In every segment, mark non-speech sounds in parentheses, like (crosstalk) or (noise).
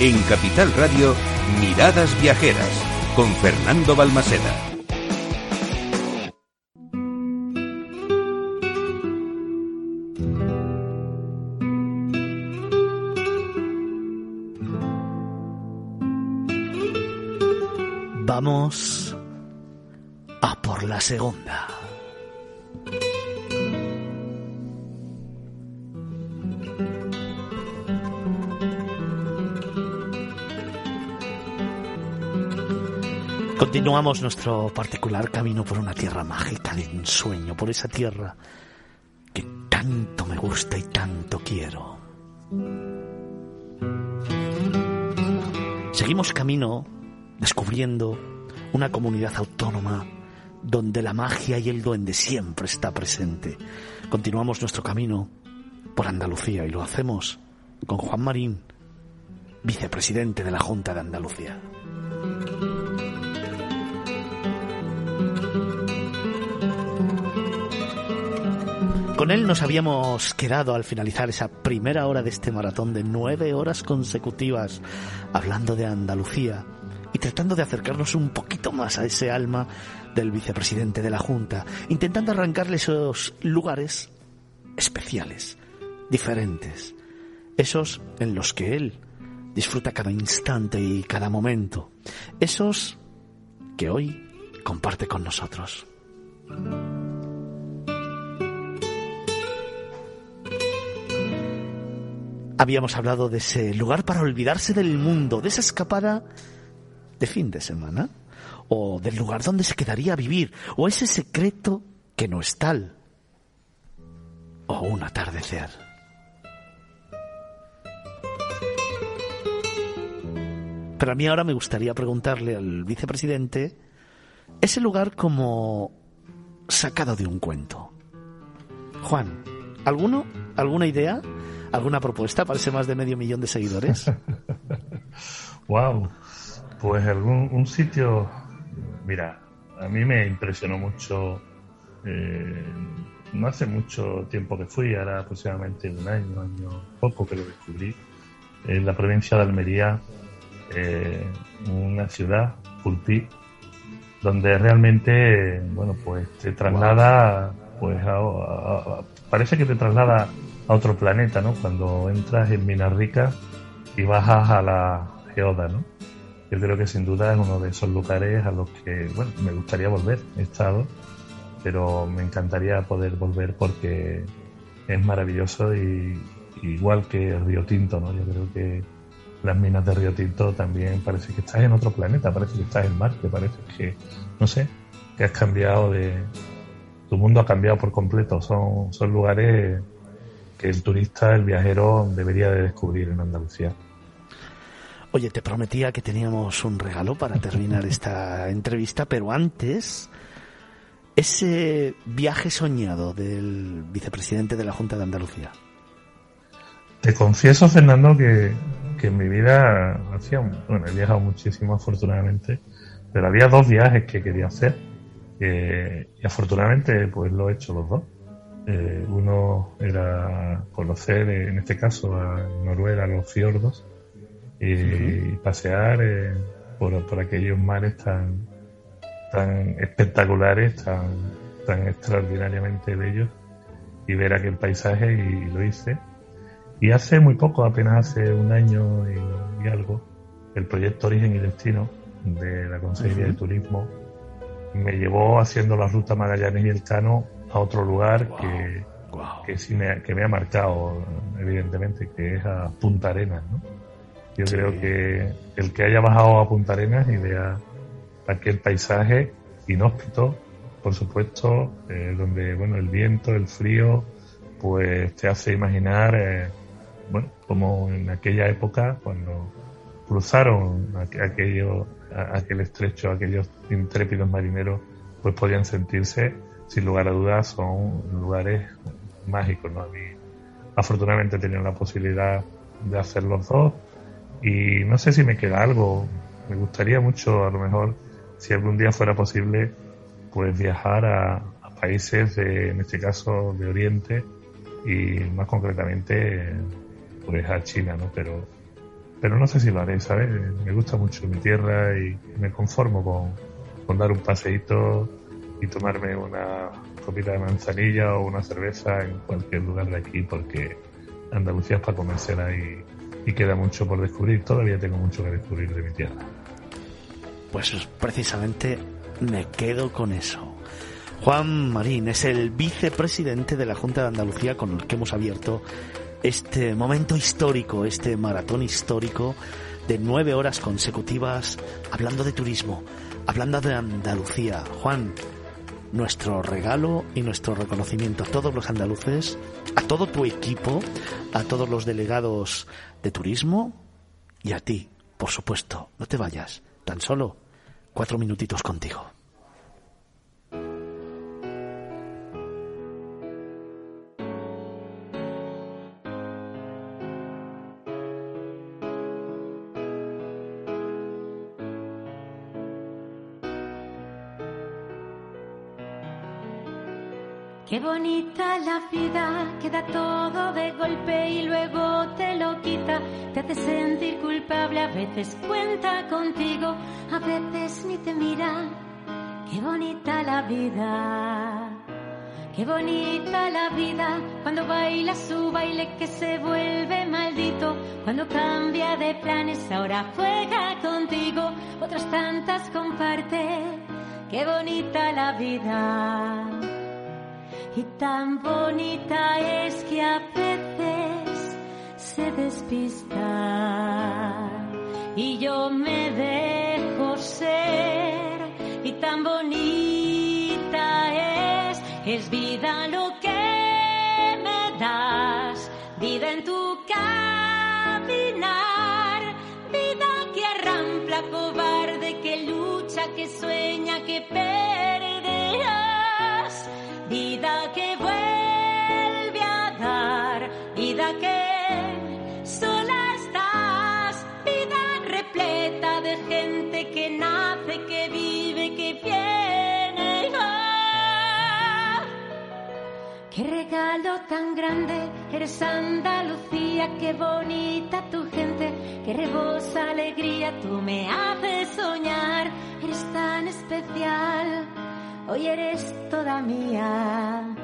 En Capital Radio, Miradas Viajeras, con Fernando Balmaseda. Vamos a por la segunda. Continuamos nuestro particular camino por una tierra mágica de ensueño, por esa tierra que tanto me gusta y tanto quiero. Seguimos camino descubriendo una comunidad autónoma donde la magia y el duende siempre está presente. Continuamos nuestro camino por Andalucía y lo hacemos con Juan Marín, vicepresidente de la Junta de Andalucía. Con él nos habíamos quedado al finalizar esa primera hora de este maratón de nueve horas consecutivas hablando de Andalucía y tratando de acercarnos un poquito más a ese alma del vicepresidente de la Junta, intentando arrancarle esos lugares especiales, diferentes, esos en los que él disfruta cada instante y cada momento, esos que hoy comparte con nosotros. Habíamos hablado de ese lugar para olvidarse del mundo, de esa escapada de fin de semana, o del lugar donde se quedaría a vivir, o ese secreto que no es tal, o un atardecer. Pero a mí ahora me gustaría preguntarle al vicepresidente ese lugar como sacado de un cuento. Juan, ¿alguno? ¿Alguna idea? ¿Alguna propuesta para ese más de medio millón de seguidores? (laughs) wow. Pues algún un sitio, mira, a mí me impresionó mucho. Eh, no hace mucho tiempo que fui, ahora aproximadamente un año, año poco que lo descubrí, en la provincia de Almería, eh, una ciudad, Pulpí, donde realmente, bueno, pues te traslada, pues parece que te traslada a otro planeta, ¿no? Cuando entras en Minas Ricas y bajas a la Geoda, ¿no? Yo creo que sin duda es uno de esos lugares a los que, bueno, me gustaría volver. He estado, pero me encantaría poder volver porque es maravilloso y igual que el Río Tinto, ¿no? Yo creo que las minas de Río Tinto también parece que estás en otro planeta, parece que estás en Marte, parece que, no sé, que has cambiado de... Tu mundo ha cambiado por completo. Son, son lugares que el turista, el viajero, debería de descubrir en Andalucía. Oye, te prometía que teníamos un regalo para terminar esta (laughs) entrevista, pero antes, ese viaje soñado del vicepresidente de la Junta de Andalucía. Te confieso, Fernando, que, en mi vida hacía, bueno, he viajado muchísimo afortunadamente, pero había dos viajes que quería hacer eh, y afortunadamente pues lo he hecho los dos. Eh, uno era conocer, en este caso, a Noruega, los fiordos, y pasear eh, por, aquellos mares tan, tan espectaculares, tan, tan extraordinariamente bellos, y ver aquel paisaje, y, lo hice. Y hace muy poco, apenas hace un año y, algo, el proyecto Origen y Destino de la Consejería de Turismo me llevó haciendo la ruta Magallanes y el Cano a otro lugar que, que, me, que me ha marcado, evidentemente, que es a Punta Arenas. ¿no? Yo creo que el que haya bajado a Punta Arenas y vea aquel paisaje inhóspito, por supuesto, eh, donde bueno el viento, el frío, pues te hace imaginar, eh, bueno, como en aquella época cuando cruzaron aquello, aquel estrecho, aquellos intrépidos marineros, pues podían sentirse sin lugar a dudas son lugares mágicos. ¿no? A mí, afortunadamente he tenido la posibilidad de hacer los dos y no sé si me queda algo. Me gustaría mucho, a lo mejor, si algún día fuera posible, pues viajar a, países, de, en este caso, de Oriente y más concretamente, pues a China, ¿no? Pero pero no sé si lo haré, ¿sabes? Me gusta mucho mi tierra y me conformo con, con dar un paseíto y tomarme una copita de manzanilla o una cerveza en cualquier lugar de aquí porque Andalucía es para comérsela y, y queda mucho por descubrir. Todavía tengo mucho que descubrir de mi tierra. Pues precisamente me quedo con eso. Juan Marín es el vicepresidente de la Junta de Andalucía con el que hemos abierto este momento histórico, este maratón histórico de nueve horas consecutivas hablando de turismo, hablando de Andalucía. Juan, nuestro regalo y nuestro reconocimiento a todos los andaluces, a todo tu equipo, a todos los delegados de turismo y a ti, por supuesto. No te vayas, tan solo cuatro minutitos contigo. Qué bonita la vida, que da todo de golpe y luego te lo quita. Te hace sentir culpable, a veces cuenta contigo, a veces ni te mira. Qué bonita la vida, qué bonita la vida. Cuando baila su baile que se vuelve maldito. Cuando cambia de planes, ahora juega contigo. Otras tantas comparte. Qué bonita la vida y tan bonita es que a veces se despista. Y yo me dejo ser. Y tan bonita es, es vida lo que me das, vida en tu caminar, vida que arrampla cobarde, que lucha, que sueña, que perderá vida que vuelve a dar, vida que sola estás, vida repleta de gente que nace, que vive, que viene. ¡Ah! Qué regalo tan grande, eres Andalucía, qué bonita tu gente, que rebosa alegría, tú me haces soñar, eres tan especial hoy eres toda mía.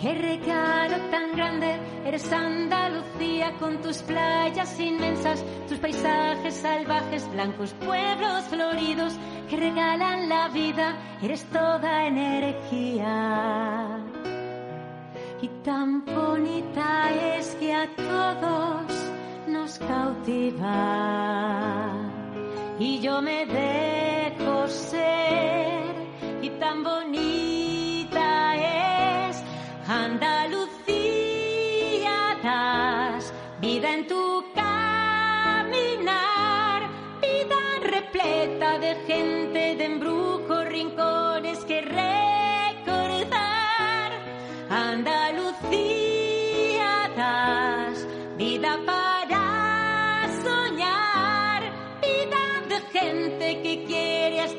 Qué regalo tan grande, eres Andalucía con tus playas inmensas, tus paisajes salvajes, blancos pueblos floridos que regalan la vida, eres toda energía. Y tan bonita es que a todos nos cautiva. Y yo me dejo ser tan bonita es. Andalucía, das vida en tu caminar, vida repleta de gente, de embrujos, rincones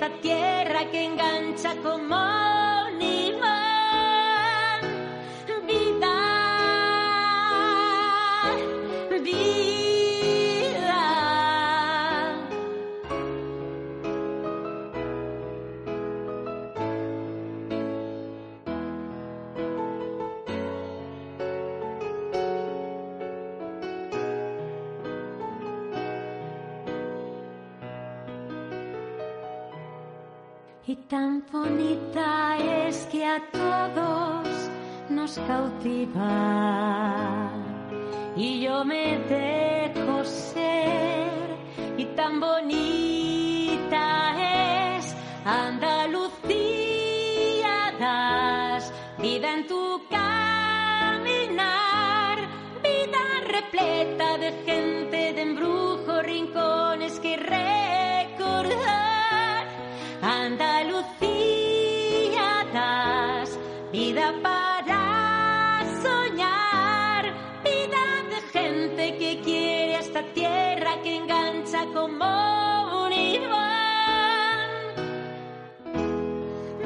esta tierra que engancha como Y tan bonita es que a todos nos cautiva. Y yo me dejo ser. Y tan bonita es Andalucía, das vida en tu caminar. Vida repleta de gente, como un imán.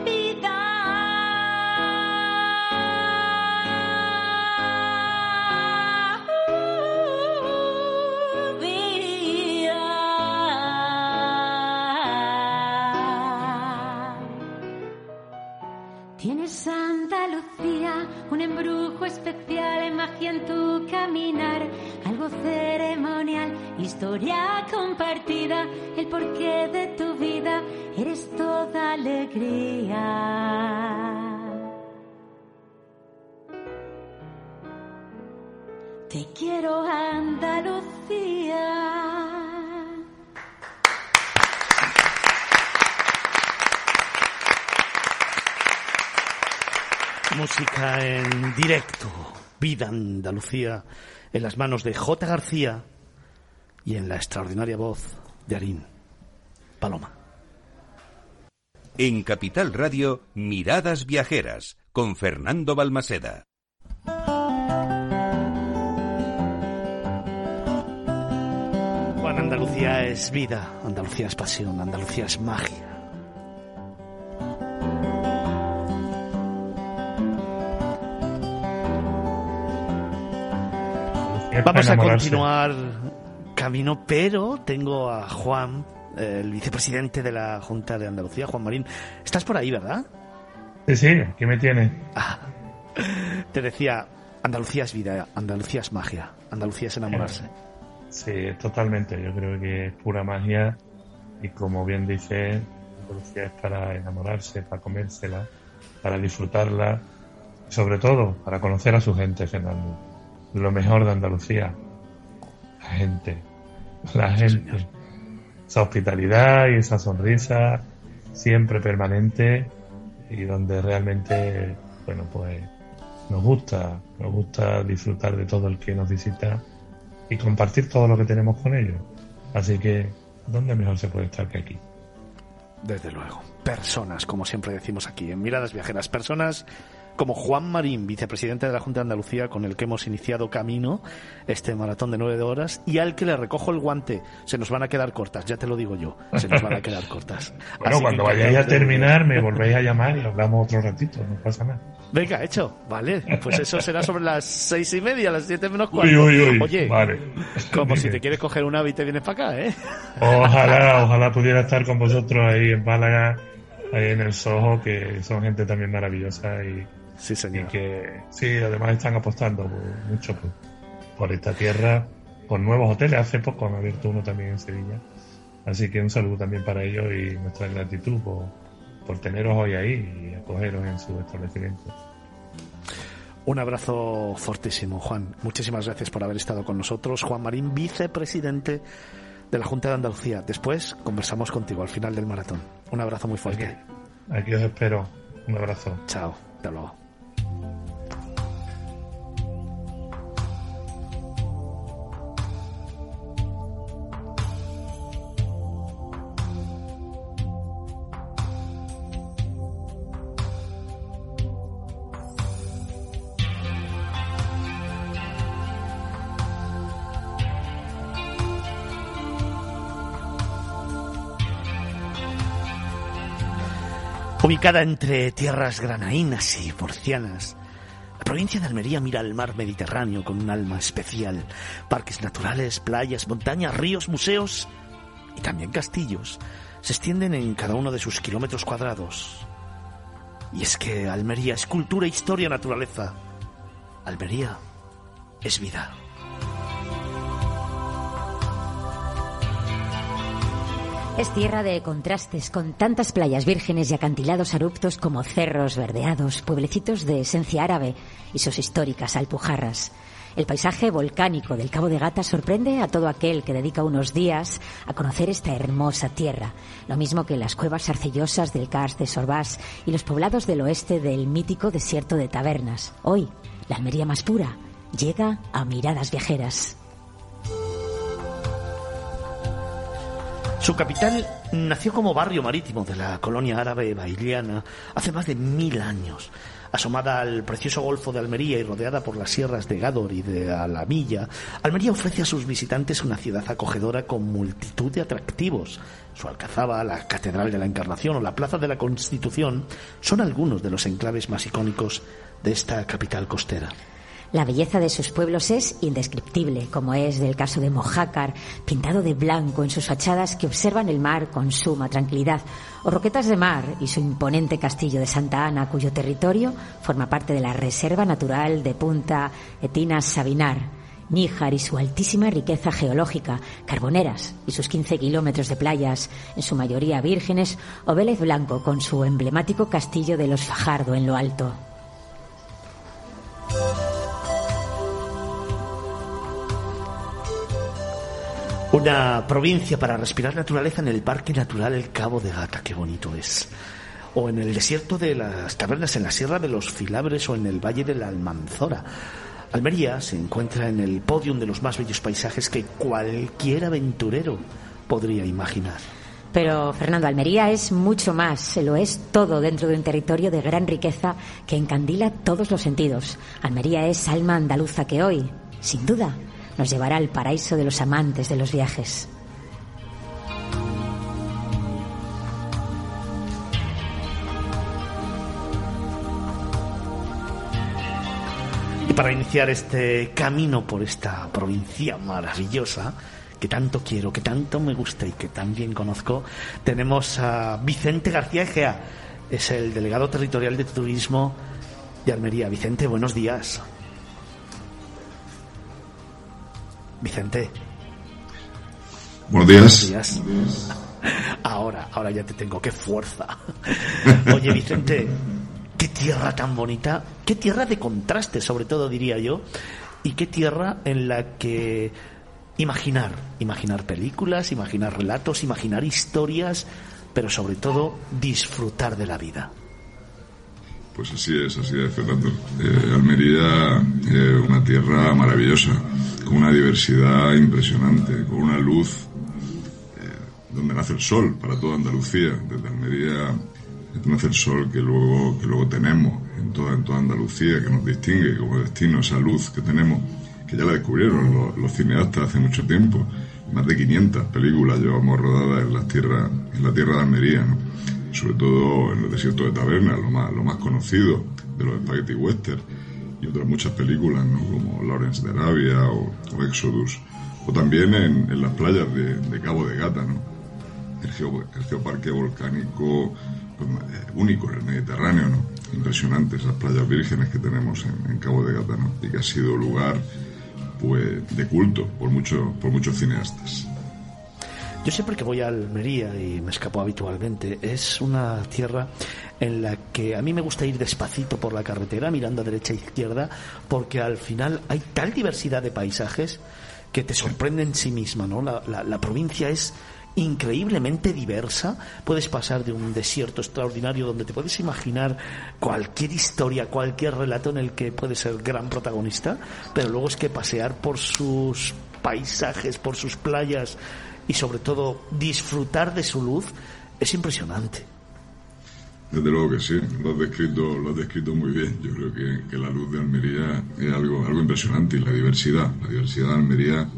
Vida. Uh, Tienes Santa Lucía, un embrujo especial magia en tu caminar ceremonial, historia compartida, el porqué de tu vida, eres toda alegría. Te quiero Andalucía. Música en directo. Vida Andalucía en las manos de J. García y en la extraordinaria voz de Arín Paloma. En Capital Radio, Miradas Viajeras, con Fernando Balmaseda. Juan, Andalucía es vida, Andalucía es pasión, Andalucía es magia. Vamos a continuar camino, pero tengo a Juan, el vicepresidente de la Junta de Andalucía, Juan Marín. Estás por ahí, ¿verdad? Sí, sí, ¿qué me tiene? Ah, te decía, Andalucía es vida, Andalucía es magia, Andalucía es enamorarse. Sí, totalmente. Yo creo que es pura magia y como bien dice, Andalucía es para enamorarse, para comérsela, para disfrutarla, sobre todo para conocer a su gente, Fernando lo mejor de Andalucía. La gente, la gente. Esa hospitalidad y esa sonrisa siempre permanente y donde realmente, bueno, pues nos gusta, nos gusta disfrutar de todo el que nos visita y compartir todo lo que tenemos con ellos. Así que, ¿dónde mejor se puede estar que aquí? Desde luego. Personas, como siempre decimos aquí, en Miradas Viajeras, personas como Juan Marín, vicepresidente de la Junta de Andalucía, con el que hemos iniciado camino este maratón de nueve horas y al que le recojo el guante. Se nos van a quedar cortas, ya te lo digo yo, se nos van a quedar cortas. (laughs) bueno, cuando vayáis a terminar me volvéis a llamar y hablamos otro ratito, no pasa nada. Venga, hecho, vale. Pues eso será sobre las seis y media, las siete menos cuarto. Uy, uy, uy. Oye, vale. como si te quieres coger un ave y te vienes para acá, ¿eh? (laughs) Ojalá, ojalá pudiera estar con vosotros ahí en Málaga, ahí en el Soho, que son gente también maravillosa y Sí, señor. Y que sí, además están apostando mucho por, esta tierra, con nuevos hoteles. Hace poco han abierto uno también en Sevilla. Así que un saludo también para ellos y nuestra gratitud por, por teneros hoy ahí y acogeros en su establecimiento. Un abrazo fortísimo, Juan. Muchísimas gracias por haber estado con nosotros. Juan Marín, vicepresidente de la Junta de Andalucía. Después conversamos contigo al final del maratón. Un abrazo muy fuerte. Aquí, aquí os espero. Un abrazo. Chao. Hasta luego. Ubicada entre tierras granaínas y porcianas, la provincia de Almería mira al mar Mediterráneo con un alma especial. Parques naturales, playas, montañas, ríos, museos y también castillos se extienden en cada uno de sus kilómetros cuadrados. Y es que Almería es cultura, historia, naturaleza. Almería es vida. Es tierra de contrastes, con tantas playas vírgenes y acantilados abruptos como cerros verdeados, pueblecitos de esencia árabe y sus históricas alpujarras. El paisaje volcánico del Cabo de Gata sorprende a todo aquel que dedica unos días a conocer esta hermosa tierra, lo mismo que las cuevas arcellosas del Cars de Sorbás y los poblados del oeste del mítico desierto de Tabernas. Hoy, la Almería más pura llega a miradas viajeras. Su capital nació como barrio marítimo de la colonia árabe bailiana hace más de mil años. Asomada al precioso Golfo de Almería y rodeada por las sierras de Gádor y de Alamilla, Almería ofrece a sus visitantes una ciudad acogedora con multitud de atractivos. Su Alcazaba, la Catedral de la Encarnación o la Plaza de la Constitución son algunos de los enclaves más icónicos de esta capital costera. La belleza de sus pueblos es indescriptible, como es del caso de Mojácar, pintado de blanco en sus fachadas que observan el mar con suma tranquilidad, o Roquetas de Mar y su imponente castillo de Santa Ana, cuyo territorio forma parte de la Reserva Natural de Punta Etinas Sabinar. Níjar y su altísima riqueza geológica, Carboneras y sus 15 kilómetros de playas, en su mayoría vírgenes, o Vélez Blanco con su emblemático castillo de los Fajardo en lo alto. Una provincia para respirar naturaleza en el Parque Natural El Cabo de Gata, qué bonito es. O en el desierto de las tabernas en la Sierra de los Filabres o en el Valle de la Almanzora. Almería se encuentra en el podium de los más bellos paisajes que cualquier aventurero podría imaginar. Pero Fernando, Almería es mucho más, se lo es todo dentro de un territorio de gran riqueza que encandila todos los sentidos. Almería es alma andaluza que hoy, sin duda, nos llevará al paraíso de los amantes de los viajes. Y para iniciar este camino por esta provincia maravillosa, que tanto quiero, que tanto me gusta y que tan bien conozco, tenemos a Vicente García Egea, es el delegado territorial de turismo de Almería. Vicente, buenos días. Vicente. Buenos días. Buenos días. Ahora, ahora ya te tengo, qué fuerza. (laughs) Oye, Vicente, qué tierra tan bonita, qué tierra de contraste, sobre todo diría yo, y qué tierra en la que imaginar, imaginar películas, imaginar relatos, imaginar historias, pero sobre todo disfrutar de la vida. Pues así es, así es, Fernando. Eh, Almería eh, una tierra maravillosa, con una diversidad impresionante, con una luz eh, donde nace el sol para toda Andalucía. Desde Almería nace el sol que luego, que luego tenemos en toda, en toda Andalucía, que nos distingue como destino, esa luz que tenemos que ya la descubrieron los, cineastas hace mucho tiempo. Más de 500 películas llevamos rodadas en la tierra, en la tierra de Almería, sobre todo en los desiertos de Taberna, lo más, lo más conocido de los Spaghetti Western, y otras muchas películas, como Lawrence de Arabia o, o Exodus, o también en, las playas de, Cabo de Gata, ¿no? el, geo, el geoparque volcánico pues, único en el Mediterráneo, ¿no? impresionante esas playas vírgenes que tenemos en, en Cabo de Gata, ¿no? y que ha sido lugar pues de culto por, mucho, por muchos cineastas. Yo siempre que voy a Almería y me escapo habitualmente, es una tierra en la que a mí me gusta ir despacito por la carretera, mirando a derecha e izquierda, porque al final hay tal diversidad de paisajes que te sorprende en sí misma, ¿no? La, la, provincia es increíblemente diversa. Puedes pasar de un desierto extraordinario donde te puedes imaginar cualquier historia, cualquier relato en el que puedes ser gran protagonista, pero luego es que pasear por sus paisajes, por sus playas y sobre todo disfrutar de su luz es impresionante. Desde luego que sí, lo has descrito, lo has descrito muy bien. Yo creo que, que la luz de Almería es algo, algo impresionante y la diversidad, la diversidad de Almería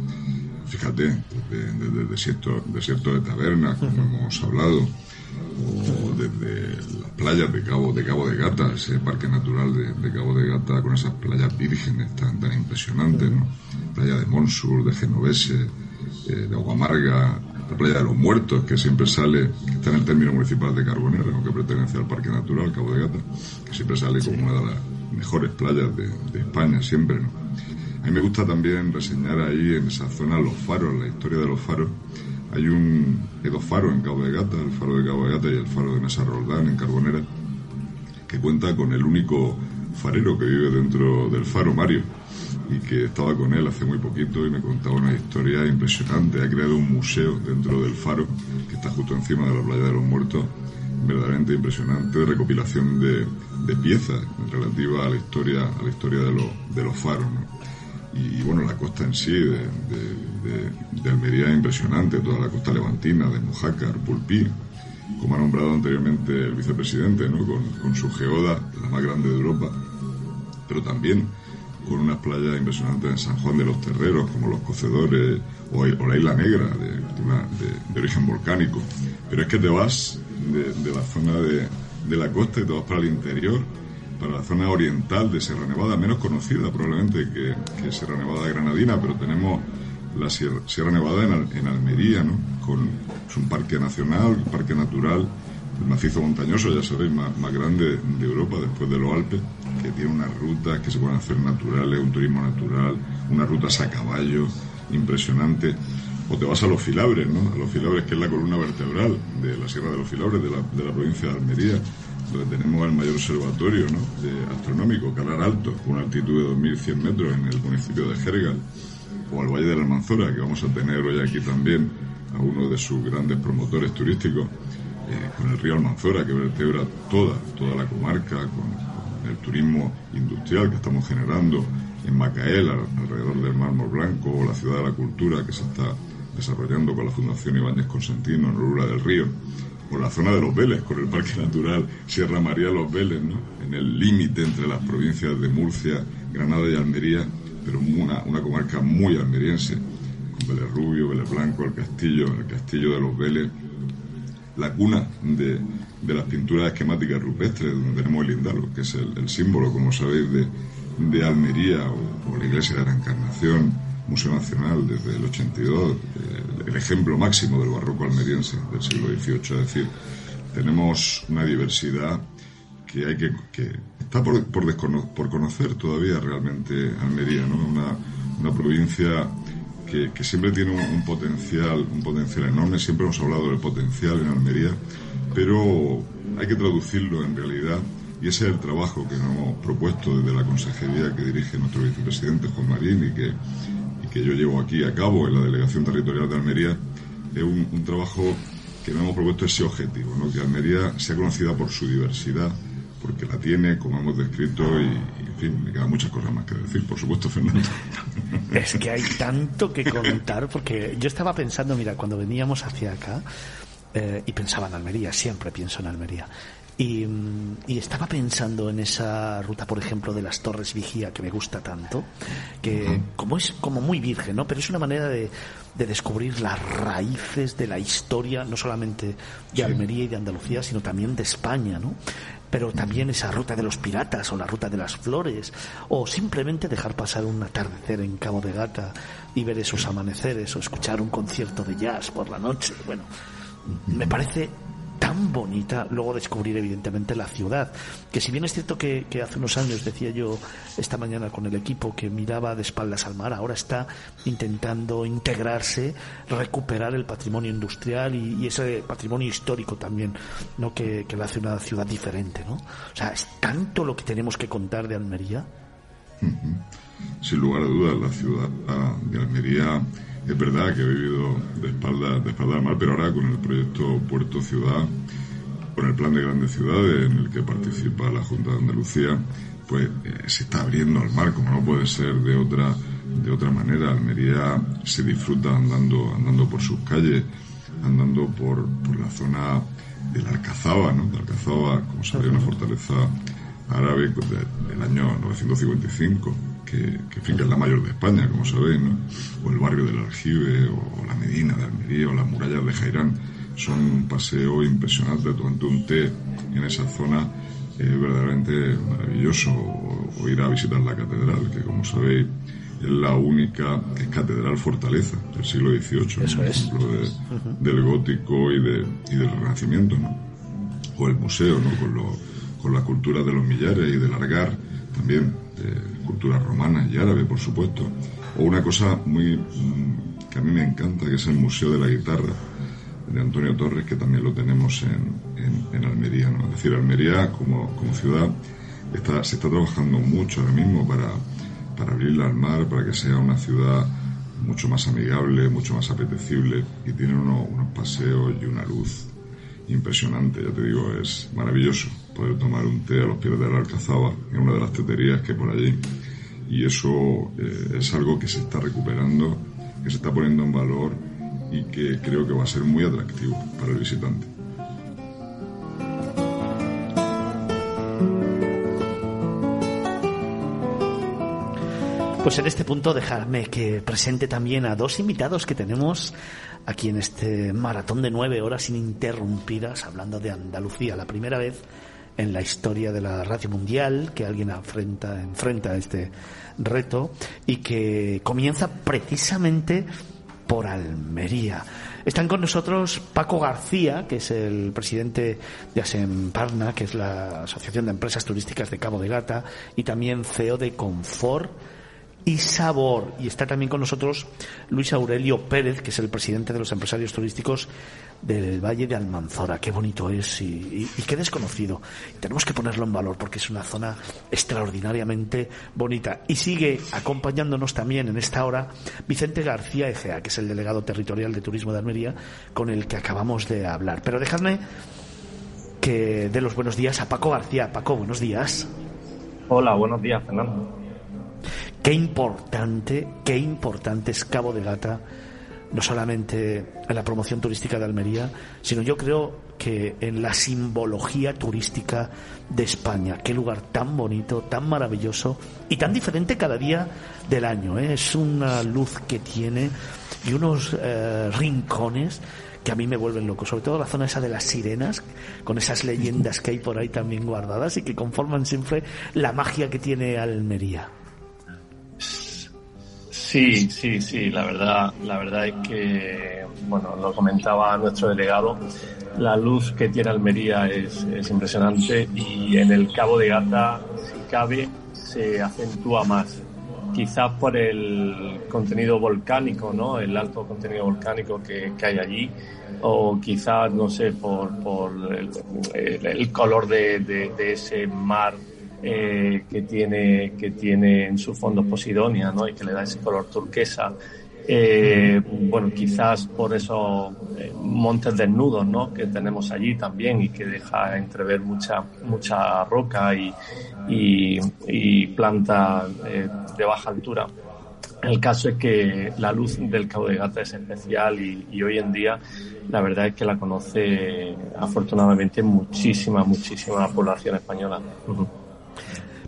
fíjate, desde, desde el desierto, desierto de Taberna, como hemos hablado, o desde las playas de Cabo de, Cabo de Gata, ese parque natural de, de Cabo de Gata con esas playas vírgenes tan, tan impresionantes, ¿no? Playa de Monsur, de Genovese, eh, de Aguamarga, la playa de los Muertos, que siempre sale, que está en el término municipal de Carbonera, aunque pertenece al Parque Natural Cabo de Gata, que siempre sale como una de las mejores playas de, de España, siempre, ¿no? A mí me gusta también reseñar ahí en esa zona los faros, la historia de los faros. Hay un hay dos faros en Cabo de Gata, el faro de Cabo de Gata y el faro de Mesa Roldán en Carbonera, que cuenta con el único farero que vive dentro del faro, Mario, y que estaba con él hace muy poquito y me contaba una historia impresionante. Ha creado un museo dentro del faro, que está justo encima de la playa de los muertos, verdaderamente impresionante, de recopilación de, de piezas relativas a la historia, a la historia de, lo, de los faros. y, bueno, la costa en sí de, Almería es impresionante, toda la costa levantina, de Mojácar, Pulpí, como ha nombrado anteriormente el vicepresidente, con su geoda, la más grande de Europa, pero también con unas playas impresionantes en San Juan de los Terreros, como los Cocedores o, o la Isla Negra, de, una, de, origen volcánico. Pero es que te vas de, la zona de, la costa y te vas para el interior para la zona oriental de Sierra Nevada, menos conocida probablemente que, Sierra Nevada de Granadina, pero tenemos la Sierra, Nevada en, Almería, ¿no? Es un parque nacional, un parque natural, el macizo montañoso, ya sabéis, más, más grande de Europa después de los Alpes, que tiene unas rutas que se pueden hacer naturales, un turismo natural, unas rutas a caballo impresionante. O te vas a los filabres, ¿no? A los filabres, que es la columna vertebral de la Sierra de los Filabres, de la, de la provincia de Almería, donde tenemos el mayor observatorio astronómico, Calar Alto, con una altitud de 2.100 metros en el municipio de Jergal o al Valle de la Almanzora, que vamos a tener hoy aquí también a uno de sus grandes promotores turísticos, eh, con el río Almanzora, que vertebra toda, toda la comarca, con, el turismo industrial que estamos generando en Macael, alrededor del Mármol Blanco, o la Ciudad de la Cultura, que se está desarrollando con la Fundación Ibáñez Consentino en Rura del Río, o la zona de Los Vélez, con el Parque Natural Sierra María Los Vélez, ¿no? en el límite entre las provincias de Murcia, Granada y Almería, pero una, una comarca muy almeriense, con Vélez Rubio, Vélez Blanco, el castillo, el castillo de los Vélez, la cuna de, de las pinturas esquemáticas rupestres, donde tenemos el Indalo, que es el, símbolo, como sabéis, de, de Almería o, la iglesia de la Encarnación, Museo Nacional desde el 82, el, ejemplo máximo del barroco almeriense del siglo XVIII. Es decir, tenemos una diversidad que hay que, que está por, por, conocer todavía realmente Almería, ¿no? Una, una provincia que, que, siempre tiene un, potencial, un potencial enorme. Siempre hemos hablado del potencial en Almería, pero hay que traducirlo en realidad y ese es el trabajo que nos hemos propuesto desde la consejería que dirige nuestro vicepresidente Juan Marín y que, y que yo llevo aquí a cabo en la Delegación Territorial de Almería. Es un, un trabajo que nos hemos propuesto ese objetivo, ¿no? que Almería sea conocida por su diversidad, porque la tiene, como hemos descrito, y, en fin, me quedan muchas cosas más que decir, por supuesto, Fernando. (laughs) Es que hay tanto que contar, porque yo estaba pensando, mira, cuando veníamos hacia acá, eh, y pensaba en Almería, siempre pienso en Almería, y, estaba pensando en esa ruta, por ejemplo, de las Torres Vigía, que me gusta tanto, que como es como muy virgen, ¿no? Pero es una manera de, de descubrir las raíces de la historia, no solamente de Almería y de Andalucía, sino también de España, ¿no? Pero también esa ruta de los piratas o la ruta de las flores, o simplemente dejar pasar un atardecer en Cabo de Gata y ver esos amaneceres, o escuchar un concierto de jazz por la noche. Bueno, me parece tan bonita luego descubrir evidentemente la ciudad. Que si bien es cierto que, hace unos años decía yo esta mañana con el equipo que miraba de espaldas al mar ahora está intentando integrarse recuperar el patrimonio industrial y, ese patrimonio histórico también no que, que le hace una ciudad diferente no o sea es tanto lo que tenemos que contar de Almería. Sin lugar a dudas la ciudad ah, de Almería es verdad que he vivido de espalda, de espalda al mar, pero ahora con el proyecto Puerto Ciudad, con el plan de grandes ciudades en el que participa la Junta de Andalucía, pues eh, se está abriendo al mar, como no puede ser de otra, de otra manera. Almería se disfruta andando, andando por sus calles, andando por, por la zona de la Alcazaba, ¿no? La Alcazaba, como sabéis, una fortaleza árabe del año 955 que, que, es la mayor de España, como sabéis, ¿no? o el barrio del Aljibe, o la Medina de Almería, o las murallas de Jairán. Son un paseo impresionante, tomando un té en esa zona es verdaderamente maravilloso, o, ir a visitar la catedral, que como sabéis es la única es catedral fortaleza del siglo XVIII, Eso es. del gótico y, de, y del renacimiento, ¿no? o el museo, ¿no? con, lo, con la cultura de los millares y del Argar también cultura romana y árabe, por supuesto. O una cosa muy mm, que a mí me encanta, que es el Museo de la Guitarra de Antonio Torres, que también lo tenemos en, en, Almería. ¿no? Es decir, Almería como, como ciudad está, se está trabajando mucho ahora mismo para, para abrirla al mar, para que sea una ciudad mucho más amigable, mucho más apetecible y tiene unos, unos paseos y una luz impresionante, ya te digo, es maravilloso poder tomar un té a los pies de la Alcazaba, en una de las teterías que por allí. Y eso eh, es algo que se está recuperando, que se está poniendo en valor y que creo que va a ser muy atractivo para el visitante. Pues en este punto dejarme que presente también a dos invitados que tenemos aquí en este maratón de nueve horas ininterrumpidas hablando de Andalucía. La primera vez en la historia de la radio mundial, que alguien enfrenta, enfrenta este reto y que comienza precisamente por Almería. Están con nosotros Paco García, que es el presidente de Asemparna, que es la Asociación de Empresas Turísticas de Cabo de Gata, y también CEO de Confort y sabor. Y está también con nosotros Luis Aurelio Pérez, que es el presidente de los empresarios turísticos del Valle de Almanzora. Qué bonito es y, qué desconocido. tenemos que ponerlo en valor porque es una zona extraordinariamente bonita. Y sigue acompañándonos también en esta hora Vicente García Egea, que es el delegado territorial de Turismo de Almería, con el que acabamos de hablar. Pero dejadme que dé los buenos días a Paco García. Paco, buenos días. Hola, buenos días, Fernando. Qué importante, qué importante es Cabo de Gata, no solamente en la promoción turística de Almería, sino yo creo que en la simbología turística de España. Qué lugar tan bonito, tan maravilloso y tan diferente cada día del año. ¿eh? Es una luz que tiene y unos eh, rincones que a mí me vuelven loco, sobre todo la zona esa de las sirenas, con esas leyendas que hay por ahí también guardadas y que conforman siempre la magia que tiene Almería. Sí, sí, sí, la verdad, la verdad es que, bueno, lo comentaba nuestro delegado, la luz que tiene Almería es, impresionante y en el Cabo de Gata, si cabe, se acentúa más. Quizás por el contenido volcánico, ¿no? El alto contenido volcánico que, hay allí, o quizás, no sé, por, por el, color de ese mar eh, que, tiene, que tiene en su fondo Posidonia ¿no? y que le da ese color turquesa. Eh, bueno, quizás por esos eh, montes desnudos ¿no? que tenemos allí también y que deja entrever mucha, mucha roca y, y, planta de baja altura. El caso es que la luz del Cabo de Gata es especial y, hoy en día la verdad es que la conoce afortunadamente muchísima, muchísima población española.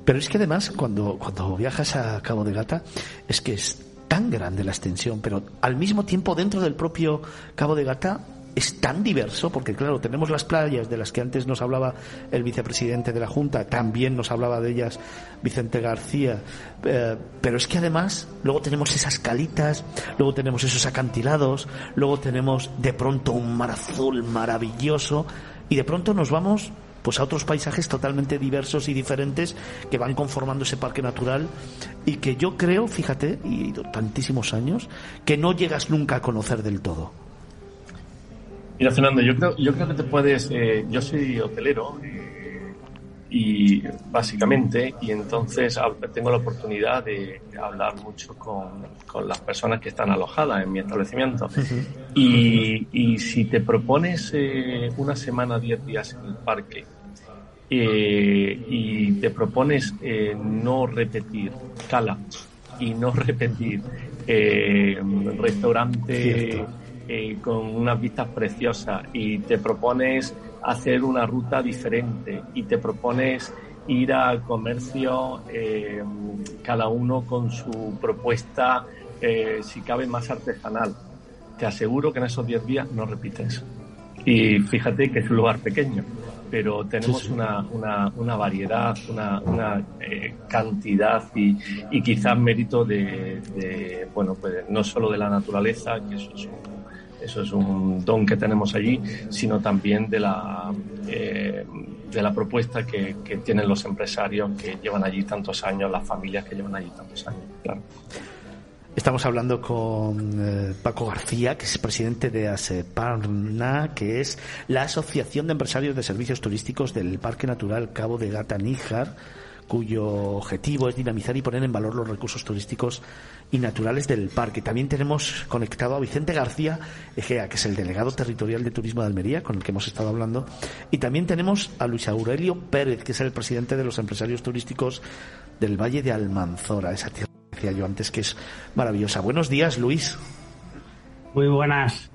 Pero es que además, cuando, cuando viajas a Cabo de Gata, es que es tan grande la extensión, pero al mismo tiempo dentro del propio Cabo de Gata es tan diverso, porque claro, tenemos las playas de las que antes nos hablaba el vicepresidente de la Junta, también nos hablaba de ellas Vicente García, eh, pero es que además luego tenemos esas calitas, luego tenemos esos acantilados, luego tenemos de pronto un mar azul maravilloso y de pronto nos vamos pues a otros paisajes totalmente diversos y diferentes que van conformando ese parque natural y que yo creo, fíjate, y tantísimos años, que no llegas nunca a conocer del todo. Mira, Fernando, yo creo, yo creo que te puedes. Eh, yo soy hotelero eh, y básicamente, y entonces tengo la oportunidad de, hablar mucho con, con, las personas que están alojadas en mi establecimiento. y, y, si te propones eh, una semana, diez días en el parque, eh, y te propones eh, no repetir cala y no (laughs) repetir eh, restaurante con unas vistas preciosas y te propones hacer una ruta diferente y te propones ir al comercio cada uno con su propuesta si cabe más artesanal. Te aseguro que en esos 10 días no repites. Y fíjate que es un lugar pequeño pero tenemos Una, una, una, variedad, una, una eh, cantidad y, y, quizás mérito de, bueno, pues no solo de la naturaleza, que eso es un, eso es un don que tenemos allí, sino también de la, eh, de la propuesta que, tienen los empresarios que llevan allí tantos años, las familias que llevan allí tantos años. Estamos hablando con eh, Paco García, que es presidente de ASEPARNA, que es la Asociación de Empresarios de Servicios Turísticos del Parque Natural Cabo de Gata Níjar, cuyo objetivo es dinamizar y poner en valor los recursos turísticos y naturales del parque. También tenemos conectado a Vicente García Egea, que es el delegado territorial de Turismo de Almería, con el que hemos estado hablando. Y también tenemos a Luis Aurelio Pérez, que es el presidente de los empresarios turísticos del Valle de Almanzora, esa tierra decía yo antes, que es maravillosa. Buenos días, Luis. Muy buenas.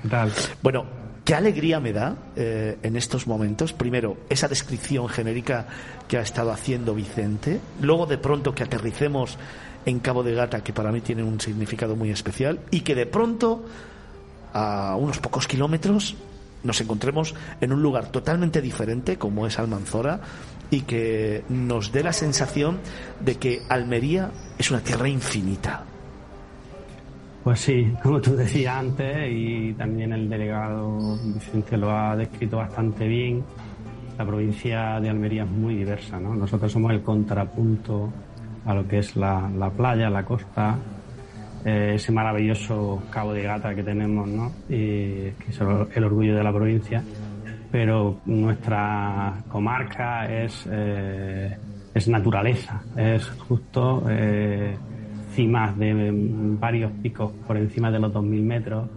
¿Qué tal? Bueno, qué alegría me da eh, en estos momentos, primero, esa descripción genérica que ha estado haciendo Vicente, luego de pronto que aterricemos en Cabo de Gata, que para mí tiene un significado muy especial, y que de pronto, a unos pocos kilómetros, nos encontremos en un lugar totalmente diferente como es Almanzora y que nos dé la sensación de que Almería es una tierra infinita. Pues sí, (laughs) como tú decías antes, y también el delegado Vicente lo ha descrito bastante bien, la provincia de Almería es muy diversa, ¿no? Nosotros somos el contrapunto a lo que es la, playa, la costa, eh, ese maravilloso Cabo de Gata que tenemos, ¿no? Y, que es el orgullo de la provincia, pero nuestra comarca es, eh, es naturaleza, es justo eh, cimas de varios picos por encima de los 2.000 metros,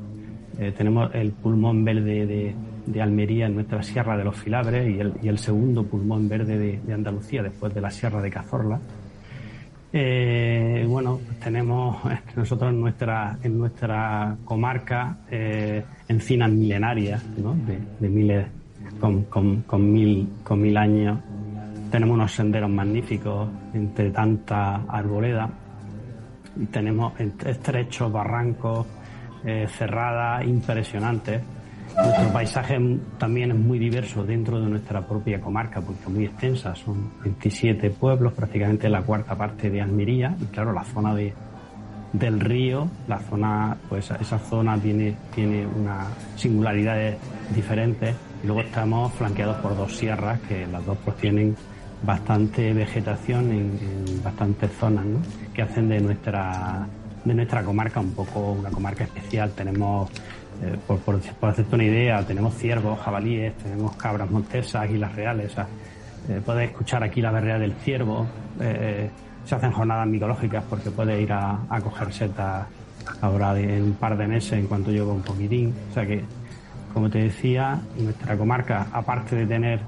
tenemos el pulmón verde de Almería en nuestra Sierra de los Filabres y el, y segundo pulmón verde de, Andalucía después de la Sierra de Cazorla. Eh, bueno, tenemos (laughs) nosotros en nuestra, en nuestra comarca eh, encinas milenarias ¿no? de, miles con, mil, con mil años. Tenemos unos senderos magníficos entre tanta arboleda tenemos estrechos barrancos, eh, cerradas impresionantes. Nuestro paisaje también es muy diverso dentro de nuestra propia comarca, porque es muy extensa, son 27 pueblos, prácticamente la cuarta parte de Almería, y claro, la zona de, del río, la zona, pues esa zona tiene, tiene unas singularidades diferentes, y luego estamos flanqueados por dos sierras, que las dos pues tienen bastante vegetación en, bastantes zonas, ¿no? que hacen de nuestra, de nuestra comarca un poco una comarca especial. Tenemos eh, por, por, hacerte una idea, tenemos ciervos, jabalíes, tenemos cabras montesas, águilas reales. Eh, puedes escuchar aquí la berrea del ciervo. Eh, se hacen jornadas micológicas porque puedes ir a, coger setas ahora en un par de meses en cuanto llevo un poquitín. O sea que, como te decía, nuestra comarca, aparte de tener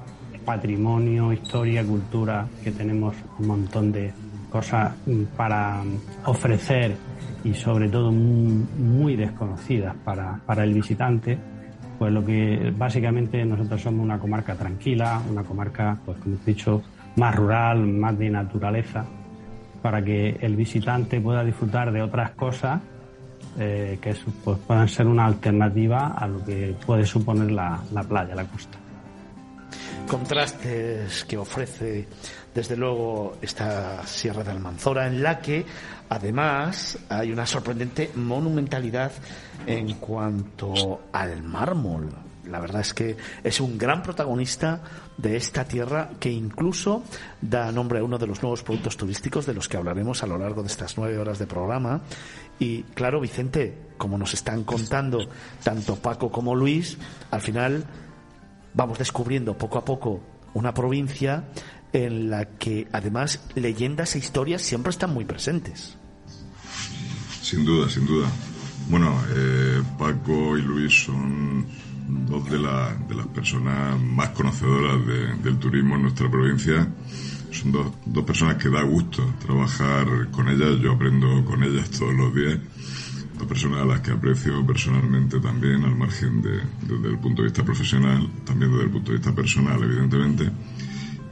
patrimonio, historia, cultura, que tenemos un montón de cosas para ofrecer y sobre todo muy, desconocidas para, para, el visitante, pues lo que básicamente nosotros somos una comarca tranquila, una comarca, pues como he dicho, más rural, más de naturaleza, para que el visitante pueda disfrutar de otras cosas eh, que pues, puedan ser una alternativa a lo que puede suponer la, la playa, la costa. Contrastes que ofrece desde luego esta Sierra de Almanzora en la que Además, hay una sorprendente monumentalidad en cuanto al mármol. La verdad es que es un gran protagonista de esta tierra que incluso da nombre a uno de los nuevos productos turísticos de los que hablaremos a lo largo de estas nueve horas de programa. Y claro, Vicente, como nos están contando tanto Paco como Luis, al final vamos descubriendo poco a poco una provincia en la que además leyendas e historias siempre están muy presentes. Sin duda, sin duda. Bueno, eh, Paco y Luis son dos de, de las personas más conocedoras del turismo en nuestra provincia. Son dos, dos personas que da gusto trabajar con ellas. Yo aprendo con ellas todos los días. Dos personas a las que aprecio personalmente también, al margen de, desde el punto de vista profesional, también desde el punto de vista personal, evidentemente.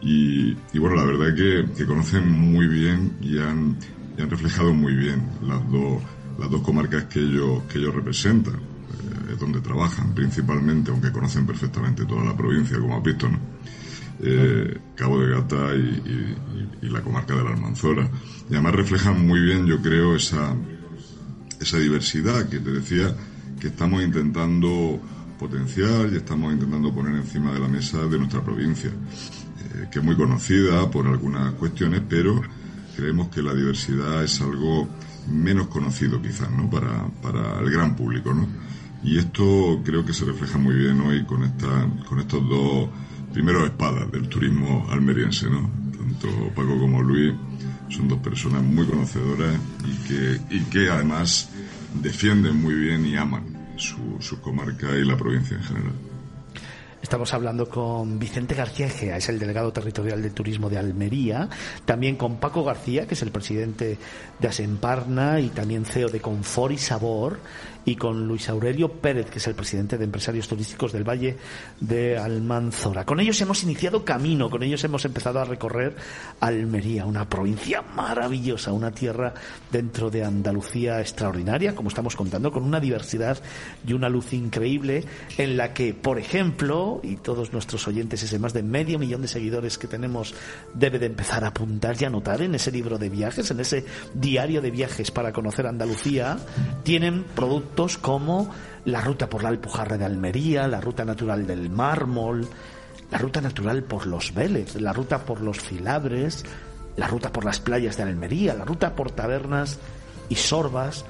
Y, bueno, la verdad que, que conocen muy bien y han han reflejado muy bien las dos, las dos comarcas que ellos, que ellos representan, eh, es donde trabajan principalmente, aunque conocen perfectamente toda la provincia, como has visto, eh, Cabo de Gata y, la comarca de la Almanzora. Y además reflejan muy bien, yo creo, esa, esa diversidad que te decía que estamos intentando potenciar y estamos intentando poner encima de la mesa de nuestra provincia, eh, que es muy conocida por algunas cuestiones, pero creemos que la diversidad es algo menos conocido quizás, ¿no? Para, para el gran público, ¿no? Y esto creo que se refleja muy bien hoy con esta, con estos dos primeros espadas del turismo almeriense, ¿no? Tanto Paco como Luis son dos personas muy conocedoras y que, y que además defienden muy bien y aman su, su comarca y la provincia en general. Estamos hablando con Vicente García es el delegado territorial de turismo de Almería, también con Paco García, que es el presidente de Asemparna y también CEO de Confort y Sabor, y con Luis Aurelio Pérez, que es el presidente de Empresarios Turísticos del Valle de Almanzora. Con ellos hemos iniciado camino, con ellos hemos empezado a recorrer Almería, una provincia maravillosa, una tierra dentro de Andalucía extraordinaria, como estamos contando, con una diversidad y una luz increíble en la que, por ejemplo, y todos nuestros oyentes, ese más de medio millón de seguidores que tenemos, debe de empezar a apuntar y anotar en ese libro de viajes, en ese diario de viajes para conocer Andalucía, tienen productos como la ruta por la Alpujarra de Almería, la ruta natural del mármol, la ruta natural por los Vélez, la ruta por los Filabres, la ruta por las playas de Almería, la ruta por tabernas y sorbas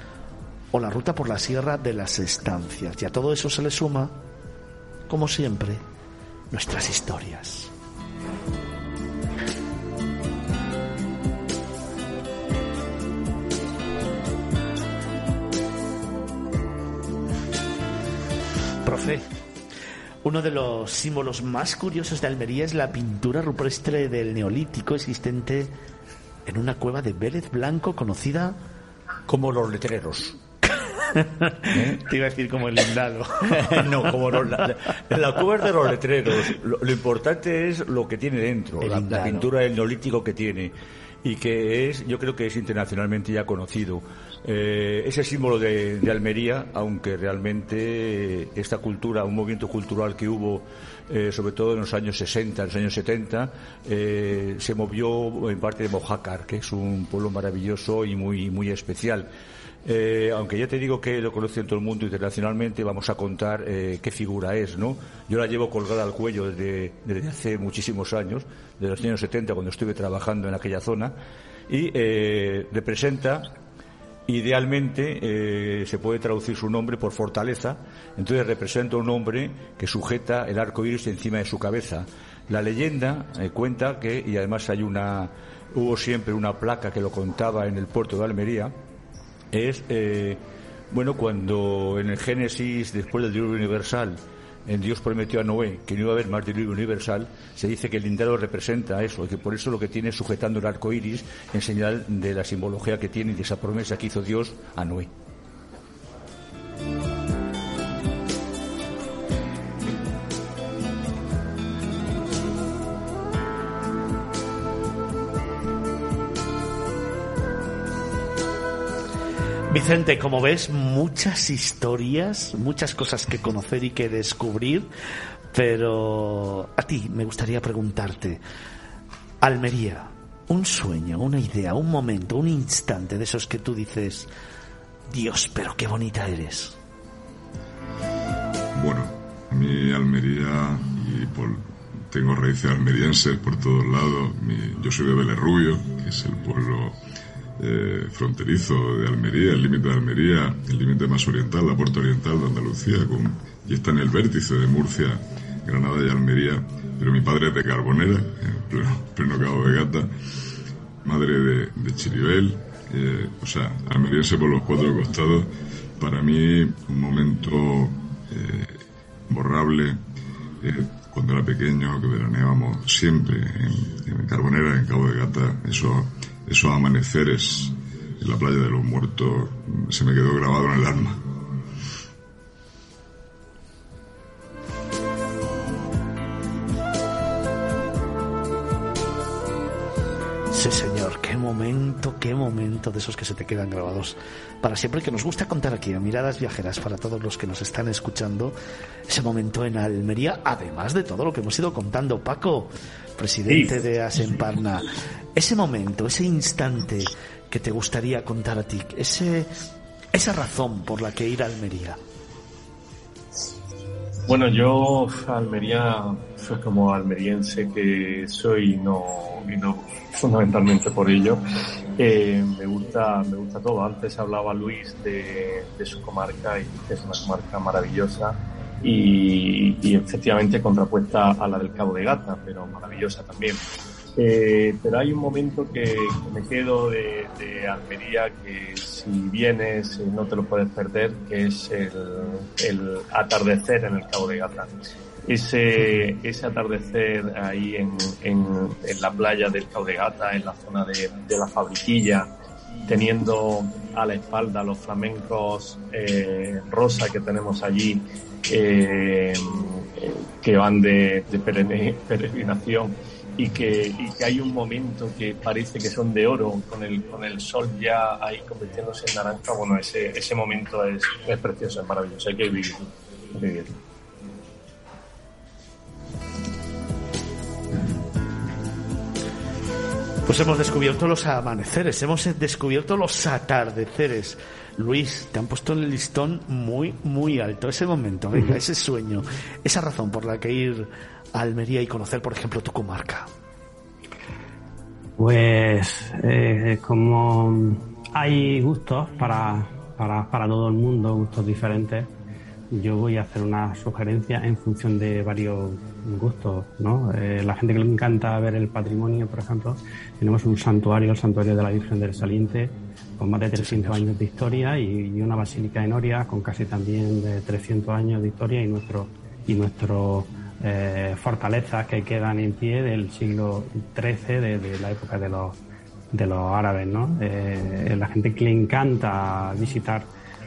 o la ruta por la sierra de las estancias. Y a todo eso se le suma, como siempre, nuestras historias. Profe, uno de los símbolos más curiosos de Almería es la pintura rupestre del neolítico existente en una cueva de Vélez Blanco conocida como los letreros. (laughs) Te iba a decir como el lindado. (laughs) no, como los, la, la cueva de los letreros. Lo, lo, importante es lo que tiene dentro, la, la, pintura del neolítico que tiene y que es, yo creo que es internacionalmente ya conocido. Eh, ese símbolo de, de, Almería, aunque realmente esta cultura, un movimiento cultural que hubo, eh, sobre todo en los años 60, en los años 70, eh, se movió en parte de Mojácar, que es un pueblo maravilloso y muy, muy especial. Eh, aunque ya te digo que lo conoce en todo el mundo internacionalmente, vamos a contar eh, qué figura es, ¿no? Yo la llevo colgada al cuello desde, desde, hace muchísimos años, desde los años 70, cuando estuve trabajando en aquella zona, y eh, representa, idealmente, se puede traducir su nombre por fortaleza, entonces representa un hombre que sujeta el arco iris encima de su cabeza. La leyenda cuenta que, y además hay una, hubo siempre una placa que lo contaba en el puerto de Almería, es, eh, bueno, cuando en el Génesis, después del diluvio universal, en Dios prometió a Noé que no iba a haber más diluvio universal, se dice que el lindero representa eso, y que por eso lo que tiene sujetando el arco iris en señal de la simbología que tiene y de esa promesa que hizo Dios a Noé. Vicente, como ves, muchas historias, muchas cosas que conocer y que descubrir, pero a ti me gustaría preguntarte, Almería, un sueño, una idea, un momento, un instante de esos que tú dices, Dios, pero qué bonita eres. Bueno, a mí Almería, y por, tengo raíces almerienses por todos lados, mi, yo soy de Belerrubio, que es el pueblo eh, fronterizo de Almería, el límite de Almería, el límite más oriental, la puerta oriental de Andalucía, con, y está en el vértice de Murcia, Granada y Almería. Pero mi padre es de Carbonera, en pleno, pleno Cabo de Gata, madre de, de Chiribel, eh, o sea, almeriense por los cuatro costados. Para mí, un momento eh, borrable. cuando era pequeño, que veraneábamos siempre en, en Carbonera, en Cabo de Gata, eso esos amaneceres en la playa de los muertos se me quedó grabado en el alma. Momento, qué momento de esos que se te quedan grabados para siempre, que nos gusta contar aquí a Miradas Viajeras para todos los que nos están escuchando, ese momento en Almería, además de todo lo que hemos ido contando. Paco, presidente de Asemparna, ese momento, ese instante que te gustaría contar a ti, ese, esa razón por la que ir a Almería. Bueno, yo Almería, soy como almeriense que soy no, fundamentalmente por ello, eh, me gusta me gusta todo. Antes hablaba Luis de, su comarca y es una comarca maravillosa y, efectivamente contrapuesta a la del Cabo de Gata, pero maravillosa también. Eh, pero hay un momento que, me quedo de, de, Almería que si vienes no te lo puedes perder, que es el atardecer en el Cabo de Gata. Ese, ese atardecer ahí en, en, la playa del Cabo de Gata, en la zona de, de la fabriquilla, teniendo a la espalda los flamencos eh, rosa que tenemos allí, eh, que van de, peregrinación y que, y que hay un momento que parece que son de oro con el, con el sol ya ahí convirtiéndose en naranja, bueno, ese, ese momento es, es precioso, es maravilloso, hay que vivirlo. Vivirlo. Pues hemos descubierto los amaneceres, hemos descubierto los atardeceres. Luis, te han puesto el listón muy, muy alto. Ese momento, venga, (laughs) ese sueño, esa razón por la que ir a Almería y conocer, por ejemplo, tu comarca. Pues eh, como hay gustos para, para, para todo el mundo, gustos diferentes, yo voy a hacer una sugerencia en función de varios gustos, ¿no? Eh, la gente que le encanta ver el patrimonio, por ejemplo, tenemos un santuario, el santuario de la Virgen del Saliente, con más de 300 años de historia y, una basílica en Oria con casi también de 300 años de historia y nuestro y nuestro eh, fortalezas que quedan en pie del siglo XIII, de, la época de los de los árabes, ¿no? Eh, la gente que le encanta visitar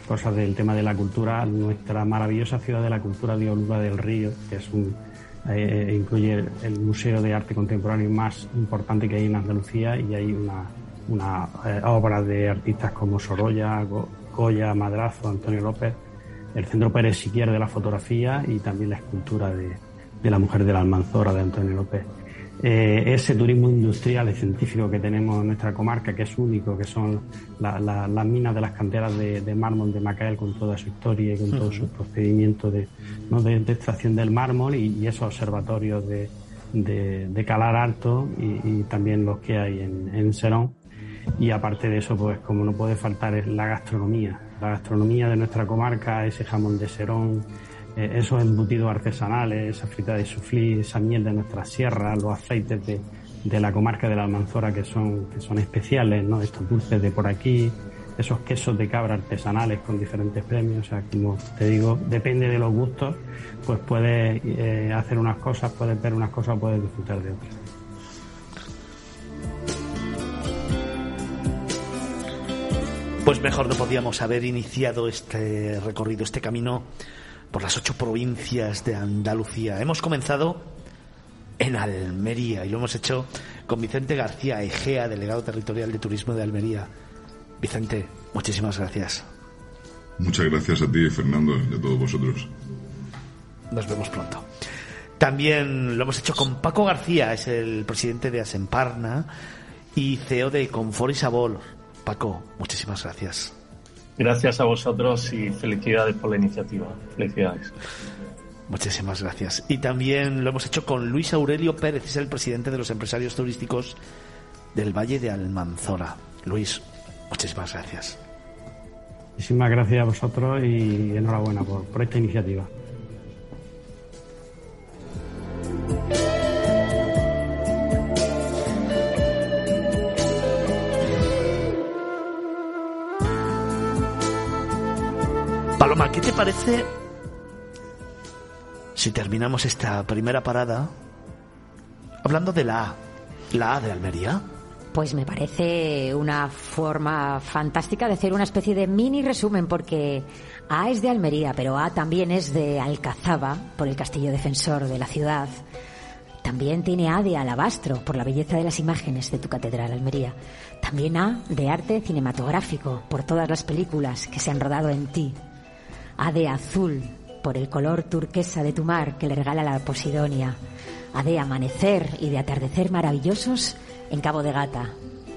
cosas del tema de la cultura, nuestra maravillosa ciudad de la cultura de Oliva del Río, que es un eh, incluye el museo de arte contemporáneo más importante que hay en Andalucía y hay una, una eh, obra de artistas como Sorolla, Goya, Madrazo, Antonio López, el Centro Pérez Siquier de la fotografía y también la escultura de, de la mujer de la Almanzora de Antonio López. Eh, ese turismo industrial y científico que tenemos en nuestra comarca, que es único, que son las minas de las canteras de, mármol de Macael con toda su historia y con todo su procedimiento de, extracción del mármol y, esos observatorios de, calar alto y, también los que hay en, en Serón. Y aparte de eso, pues como no puede faltar es la gastronomía. La gastronomía de nuestra comarca, ese jamón de Serón, eh, esos embutidos artesanales, esa frita de suflí, esa miel de nuestra sierra, los aceites de, la comarca de la Almanzora que son, que son especiales, ¿no? Estos dulces de por aquí, esos quesos de cabra artesanales con diferentes premios, o sea, como te digo, depende de los gustos, pues puedes eh, hacer unas cosas, puedes ver unas cosas, puedes disfrutar de otras. Pues mejor no podíamos haber iniciado este recorrido, este camino por las ocho provincias de Andalucía. Hemos comenzado en Almería y lo hemos hecho con Vicente García Egea, delegado territorial de Turismo de Almería. Vicente, muchísimas gracias. Muchas gracias a ti, Fernando, y a todos vosotros. Nos vemos pronto. También lo hemos hecho con Paco García, es el presidente de Asemparna y CEO de Confort y Sabor. Paco, muchísimas gracias. Gracias a vosotros y felicidades por la iniciativa. Felicidades. Muchísimas gracias. Y también lo hemos hecho con Luis Aurelio Pérez, es el presidente de los empresarios turísticos del Valle de Almanzora. Luis, muchísimas gracias. Muchísimas gracias a vosotros y enhorabuena por, por esta iniciativa. ¿Qué te parece si terminamos esta primera parada hablando de la A, la A de Almería? Pues me parece una forma fantástica de hacer una especie de mini resumen porque A es de Almería, pero A también es de Alcazaba, por el castillo defensor de la ciudad. También tiene A de Alabastro, por la belleza de las imágenes de tu catedral, Almería. También A de arte cinematográfico, por todas las películas que se han rodado en ti, a de azul, por el color turquesa de tu mar que le regala la Posidonia. A de amanecer y de atardecer maravillosos en Cabo de Gata.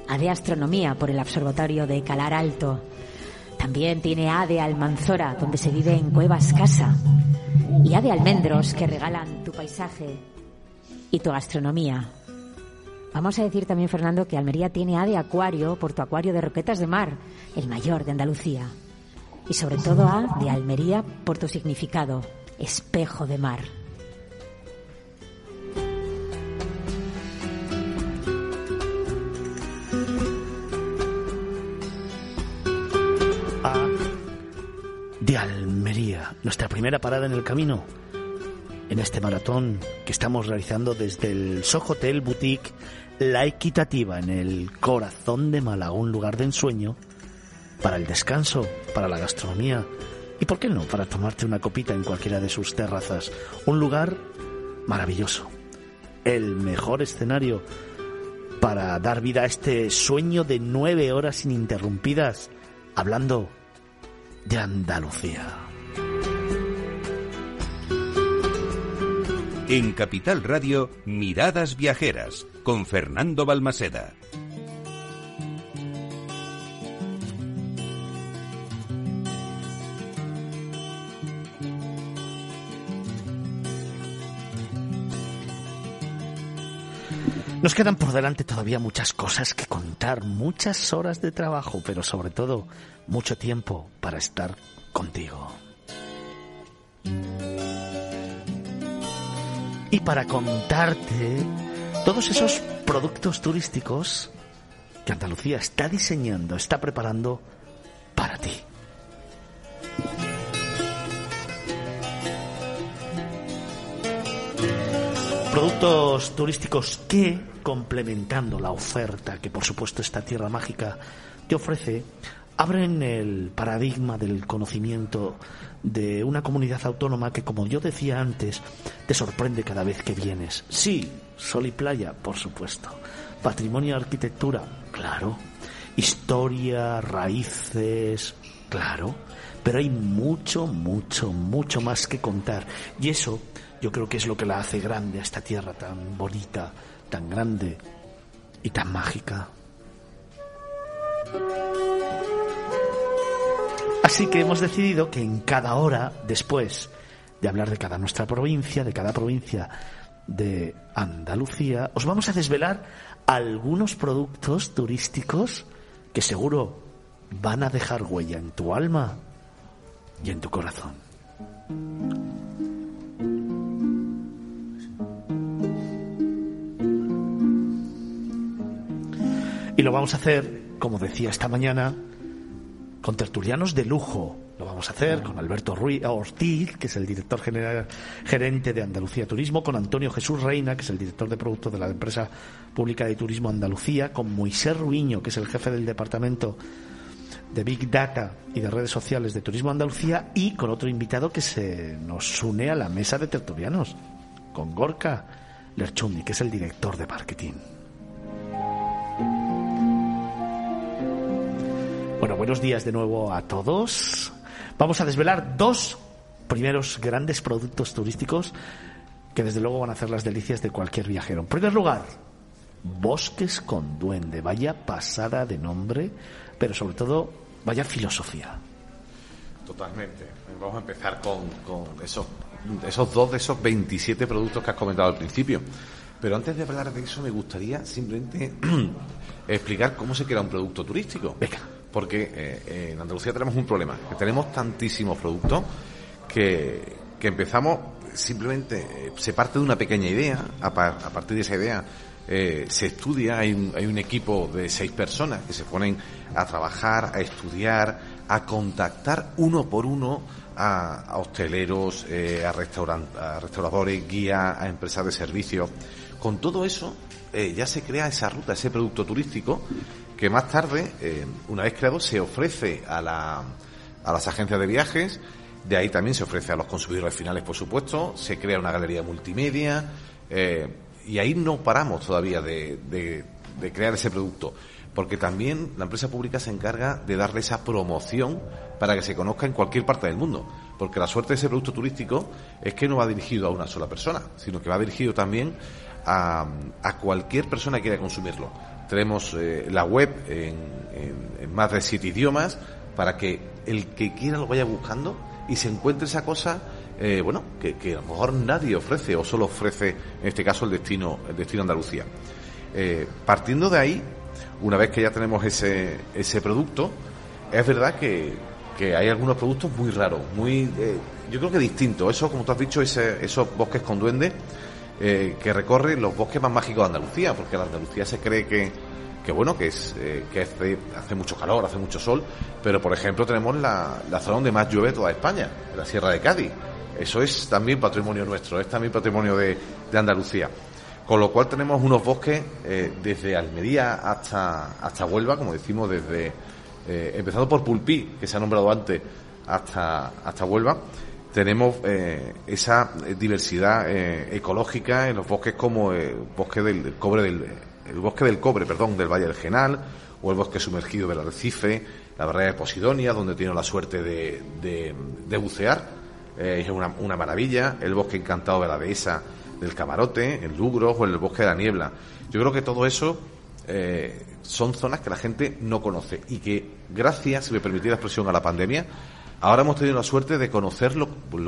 A de astronomía por el observatorio de Calar Alto. También tiene A de Almanzora, donde se vive en cuevas casa. Y A de almendros que regalan tu paisaje y tu gastronomía. Vamos a decir también, Fernando, que Almería tiene A de acuario por tu acuario de roquetas de mar, el mayor de Andalucía y sobre todo A de Almería por tu significado, espejo de mar. A de Almería, nuestra primera parada en el camino, en este maratón que estamos realizando desde el Sohotel Boutique La Equitativa en el corazón de Málaga, un lugar de ensueño para el descanso, para la gastronomía y, ¿por qué no?, para tomarte una copita en cualquiera de sus terrazas. Un lugar maravilloso. El mejor escenario para dar vida a este sueño de nueve horas ininterrumpidas hablando de Andalucía. En Capital Radio, Miradas Viajeras, con Fernando Balmaseda. Nos quedan por delante todavía muchas cosas que contar, muchas horas de trabajo, pero sobre todo mucho tiempo para estar contigo. Y para contarte todos esos productos turísticos que Andalucía está diseñando, está preparando para ti. Productos turísticos que, complementando la oferta que por supuesto esta tierra mágica te ofrece, abren el paradigma del conocimiento de una comunidad autónoma que, como yo decía antes, te sorprende cada vez que vienes. Sí, sol y playa, por supuesto. Patrimonio y arquitectura, claro. Historia, raíces, claro. Pero hay mucho, mucho, mucho más que contar. Y eso yo creo que es lo que la hace grande a esta tierra tan bonita, tan grande y tan mágica. Así que hemos decidido que en cada hora, después de hablar de cada nuestra provincia, de cada provincia de Andalucía, os vamos a desvelar algunos productos turísticos que seguro van a dejar huella en tu alma y en tu corazón. Y lo vamos a hacer, como decía esta mañana, con tertulianos de lujo. Lo vamos a hacer con Alberto Ruiz Ortiz, que es el director general, gerente de Andalucía Turismo, con Antonio Jesús Reina, que es el director de producto de la empresa pública de turismo Andalucía, con Moisés Ruiño, que es el jefe del departamento de Big Data y de redes sociales de Turismo Andalucía, y con otro invitado que se nos une a la mesa de tertulianos, con Gorka Lerchundi, que es el director de marketing. Bueno, buenos días de nuevo a todos. Vamos a desvelar dos primeros grandes productos turísticos que desde luego van a hacer las delicias de cualquier viajero. En primer lugar, Bosques con Duende. Vaya pasada de nombre, pero sobre todo, vaya filosofía. Totalmente. Vamos a empezar con, con esos, esos dos de esos 27 productos que has comentado al principio. Pero antes de hablar de eso, me gustaría simplemente (clears throat) explicar cómo se crea un producto turístico. Venga porque eh, en Andalucía tenemos un problema, que tenemos tantísimos productos que, que empezamos simplemente, eh, se parte de una pequeña idea, a, partir de esa idea eh, se estudia, hay un, equipo de seis personas que se ponen a trabajar, a estudiar, a contactar uno por uno a, hosteleros, a, restaurant, a restauradores, guías, a empresas de servicios. Con todo eso ya se crea esa ruta, ese producto turístico que más tarde, eh, una vez creado, se ofrece a, la, a las agencias de viajes, de ahí también se ofrece a los consumidores finales, por supuesto, se crea una galería multimedia, eh, y ahí no paramos todavía de, de, crear ese producto, porque también la empresa pública se encarga de darle esa promoción para que se conozca en cualquier parte del mundo, porque la suerte de ese producto turístico es que no va dirigido a una sola persona, sino que va dirigido también a, a cualquier persona que quiera consumirlo tenemos eh, la web en, más de siete idiomas para que el que quiera lo vaya buscando y se encuentre esa cosa, eh, bueno, que, a lo mejor nadie ofrece o solo ofrece, en este caso, el destino, el destino Andalucía. Eh, partiendo de ahí, una vez que ya tenemos ese, ese producto, es verdad que, que hay algunos productos muy raros, muy, yo creo que distintos. Eso, como tú has dicho, ese, esos bosques con duendes eh, que recorre los bosques más mágicos de Andalucía, porque la Andalucía se cree que, que bueno, que es eh, que hace, mucho calor, hace mucho sol, pero por ejemplo tenemos la, la zona donde más llueve toda España, la Sierra de Cádiz. Eso es también patrimonio nuestro, es también patrimonio de, de Andalucía. Con lo cual tenemos unos bosques eh, desde Almería hasta, hasta Huelva, como decimos, desde eh, empezando por Pulpí, que se ha nombrado antes, hasta, hasta Huelva. Tenemos eh, esa diversidad ecológica en los bosques como el bosque del, cobre del el bosque del cobre, perdón, del Valle del Genal, o el bosque sumergido del Arrecife, la barrera de Posidonia, donde tiene la suerte de, de, bucear, es una, maravilla, el bosque encantado de la dehesa, del camarote, en Lugros o el bosque de la niebla. Yo creo que todo eso eh, son zonas que la gente no conoce y que gracias, si me permitís la expresión, a la pandemia, ahora hemos tenido la suerte de conocer lo,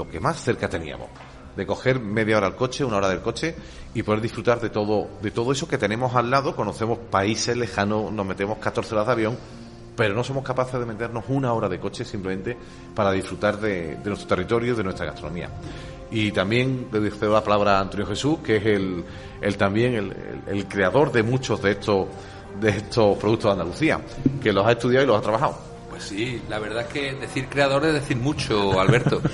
que más cerca teníamos de coger media hora al coche, una hora del coche y poder disfrutar de todo, de todo eso que tenemos al lado. Conocemos países lejanos, nos metemos 14 horas de avión, pero no somos capaces de meternos una hora de coche simplemente para disfrutar de, de nuestro territorio, de nuestra gastronomía y también le cedo la palabra a Antonio Jesús, que es el, el también el, el, creador de muchos de estos de estos productos de Andalucía, que los ha estudiado y los ha trabajado. Pues sí, la verdad es que decir creador es decir mucho, Alberto. (laughs)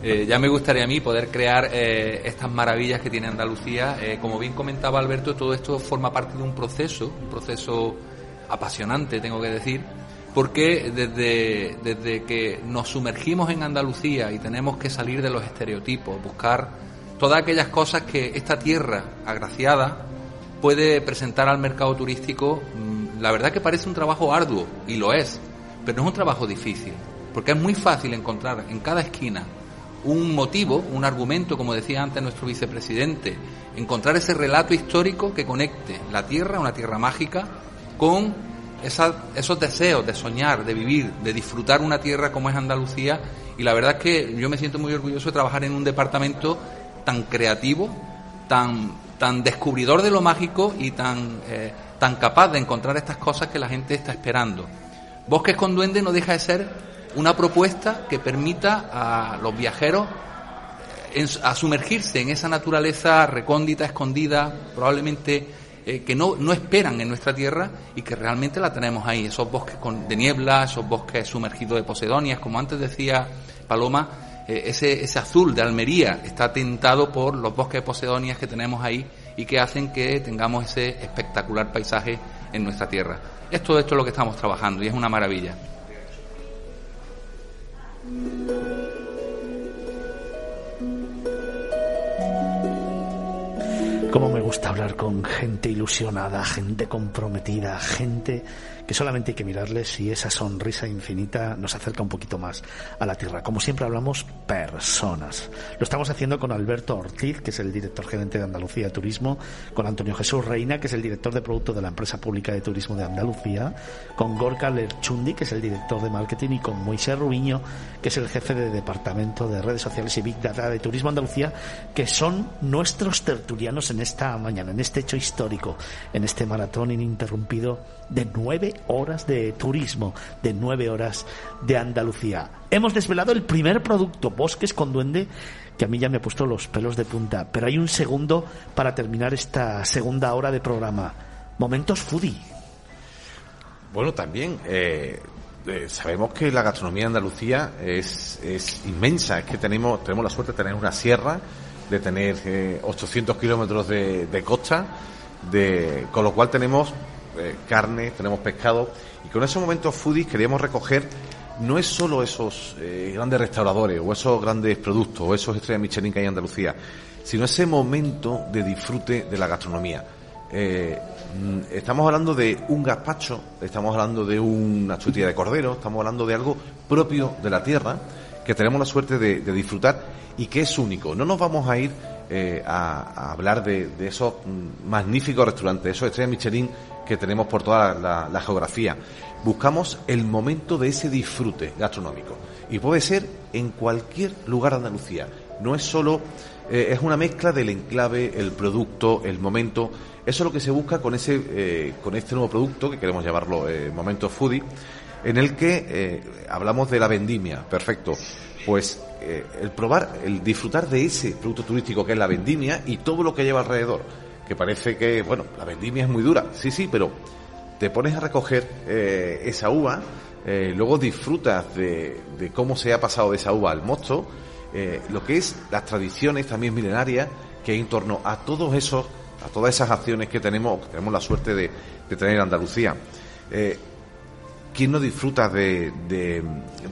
Eh, ya me gustaría a mí poder crear eh, estas maravillas que tiene Andalucía. Eh, como bien comentaba Alberto, todo esto forma parte de un proceso, un proceso apasionante, tengo que decir, porque desde, desde que nos sumergimos en Andalucía y tenemos que salir de los estereotipos, buscar todas aquellas cosas que esta tierra agraciada puede presentar al mercado turístico, mm, la verdad que parece un trabajo arduo, y lo es, pero no es un trabajo difícil, porque es muy fácil encontrar en cada esquina un motivo, un argumento, como decía antes nuestro vicepresidente, encontrar ese relato histórico que conecte la tierra, una tierra mágica, con esos deseos de soñar, de vivir, de disfrutar una tierra como es Andalucía. Y la verdad es que yo me siento muy orgulloso de trabajar en un departamento tan creativo, tan, tan descubridor de lo mágico y tan, eh, tan capaz de encontrar estas cosas que la gente está esperando. Bosques con Duende no deja de ser una propuesta que permita a los viajeros eh, a sumergirse en esa naturaleza recóndita, escondida, probablemente eh, que no, no esperan en nuestra tierra y que realmente la tenemos ahí, esos bosques con, de niebla, esos bosques sumergidos de posedonias, como antes decía Paloma, eh, ese, ese azul de Almería está tentado por los bosques de posedonias que tenemos ahí y que hacen que tengamos ese espectacular paisaje en nuestra tierra. Es todo esto lo que estamos trabajando y es una maravilla. Cómo me gusta hablar con gente ilusionada, gente comprometida, gente que solamente hay que mirarles y esa sonrisa infinita nos acerca un poquito más a la tierra. Como siempre hablamos personas. Lo estamos haciendo con Alberto Ortiz, que es el director gerente de Andalucía Turismo, con Antonio Jesús Reina, que es el director de producto de la empresa pública de turismo de Andalucía, con Gorka Lerchundi, que es el director de marketing, y con Moisés Rubiño, que es el jefe de departamento de redes sociales y Big Data de Turismo Andalucía, que son nuestros tertulianos en esta mañana, en este hecho histórico, en este maratón ininterrumpido de nueve horas de turismo, de nueve horas de Andalucía. Hemos desvelado el primer producto, Bosques con Duende, que a mí ya me ha puesto los pelos de punta. Pero hay un segundo para terminar esta segunda hora de programa. Momentos foodie. Bueno, también eh, eh, sabemos que la gastronomía de Andalucía es, es, inmensa. Es que tenemos, tenemos la suerte de tener una sierra, de tener 800 eh, kilómetros de, de costa, de, con lo cual tenemos eh, carne, tenemos pescado, y con esos momentos foodies queríamos recoger no es solo esos eh, grandes restauradores o esos grandes productos o esos estrellas Michelin que hay en Andalucía, sino ese momento de disfrute de la gastronomía. Eh, estamos hablando de un gazpacho, estamos hablando de una chutilla de cordero, estamos hablando de algo propio de la tierra que tenemos la suerte de, disfrutar y que es único. No nos vamos a ir a, hablar de, de, esos mm, magníficos restaurantes, esos estrellas Michelin que tenemos por toda la, geografía. Buscamos el momento de ese disfrute gastronómico. Y puede ser en cualquier lugar de Andalucía. No es solo, eh, es una mezcla del enclave, el producto, el momento. Eso es lo que se busca con, ese, eh, con este nuevo producto, que queremos llamarlo eh, Momento Foodie, en el que hablamos de la vendimia. Perfecto. Pues el probar, el disfrutar de ese producto turístico que es la vendimia y todo lo que lleva alrededor que parece que, bueno, la vendimia es muy dura, sí, sí, pero te pones a recoger eh, esa uva, eh, luego disfrutas de, de, cómo se ha pasado de esa uva al mosto, eh, lo que es las tradiciones también milenarias que hay en torno a todos esos a todas esas acciones que tenemos, que tenemos la suerte de, tener en Andalucía. ¿Quién no disfruta de, de,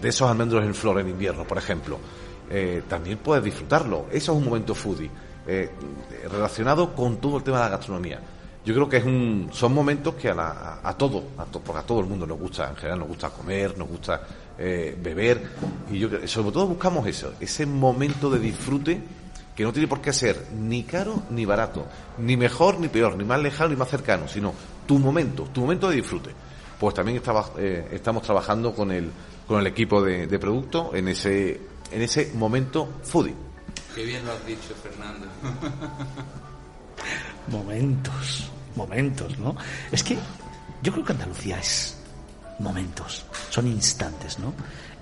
esos almendros en flor en invierno, por ejemplo? También puedes disfrutarlo. Eso es un momento foodie, eh, relacionado con todo el tema de la gastronomía. Yo creo que es un, son momentos que a, la, a, todo, a porque a todo el mundo nos gusta, en general nos gusta comer, nos gusta eh, beber, y yo sobre todo buscamos eso, ese momento de disfrute que no tiene por qué ser ni caro ni barato, ni mejor ni peor, ni más lejano ni más cercano, sino tu momento, tu momento de disfrute. Pues también eh, estamos trabajando con el, con el equipo de, de producto en ese, en ese momento foodie. Qué bien lo has dicho, Fernando. (laughs) momentos, momentos, ¿no? Es que yo creo que Andalucía es momentos, son instantes, ¿no?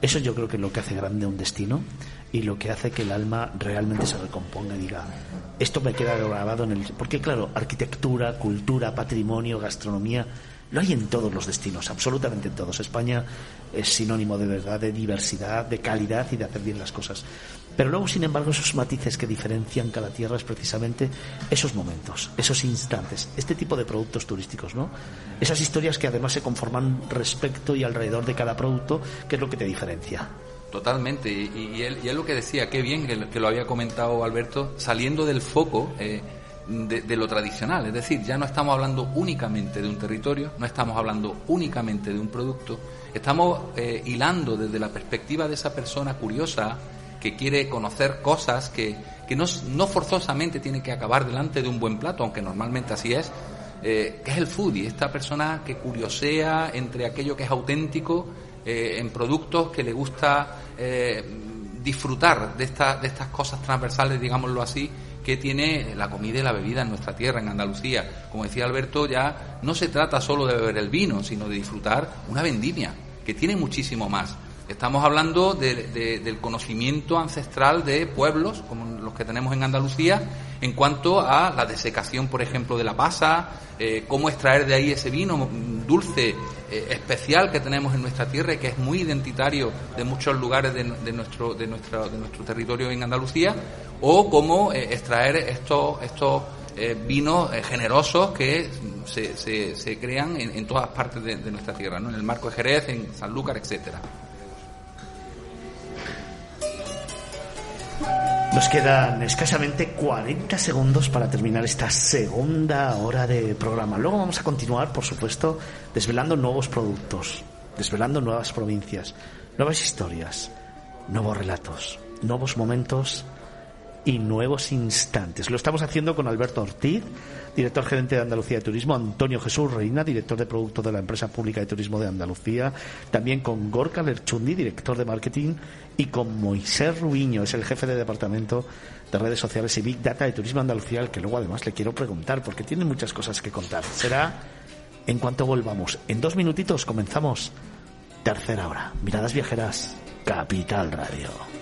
Eso yo creo que es lo que hace grande un destino y lo que hace que el alma realmente se recomponga y diga, esto me queda grabado en el... Porque claro, arquitectura, cultura, patrimonio, gastronomía, lo hay en todos los destinos, absolutamente en todos. España es sinónimo de verdad, de diversidad, de calidad y de hacer bien las cosas. Pero luego, sin embargo, esos matices que diferencian cada tierra es precisamente esos momentos, esos instantes, este tipo de productos turísticos, ¿no? Esas historias que además se conforman respecto y alrededor de cada producto, que es lo que te diferencia. Totalmente, y, él, es lo que decía, qué bien que, lo había comentado Alberto, saliendo del foco eh, de, lo tradicional, es decir, ya no estamos hablando únicamente de un territorio, no estamos hablando únicamente de un producto, estamos eh, hilando desde la perspectiva de esa persona curiosa, que quiere conocer cosas que, que no, no, forzosamente tiene que acabar delante de un buen plato, aunque normalmente así es, eh, que es el foodie, esta persona que curiosea entre aquello que es auténtico eh, en productos que le gusta disfrutar de, esta, de estas cosas transversales, digámoslo así, que tiene la comida y la bebida en nuestra tierra, en Andalucía. Como decía Alberto, ya no se trata solo de beber el vino, sino de disfrutar una vendimia, que tiene muchísimo más. Estamos hablando del conocimiento ancestral de pueblos, como los que tenemos en Andalucía, en cuanto a la desecación, por ejemplo, de la pasa, eh, cómo extraer de ahí ese vino dulce eh, especial que tenemos en nuestra tierra y que es muy identitario de muchos lugares de, nuestro, de, de nuestro territorio en Andalucía, o cómo eh, extraer estos, estos vinos generosos que se, se, crean en, todas partes de, nuestra tierra, ¿no? en el marco de Jerez, en Sanlúcar, etcétera. Nos quedan escasamente 40 segundos para terminar esta segunda hora de programa. Luego vamos a continuar, por supuesto, desvelando nuevos productos, desvelando nuevas provincias, nuevas historias, nuevos relatos, nuevos momentos y nuevos instantes. Lo estamos haciendo con Alberto Ortiz, director gerente de Andalucía de Turismo, Antonio Jesús Reina, director de producto de la empresa pública de turismo de Andalucía, también con Gorka Lerchundi, director de marketing, y con Moisés Ruiño, es el jefe de departamento de redes sociales y Big Data de Turismo Andalucía, al que luego además le quiero preguntar, porque tiene muchas cosas que contar. Será en cuanto volvamos. En dos minutitos comenzamos tercera hora. Miradas viajeras, Capital Radio.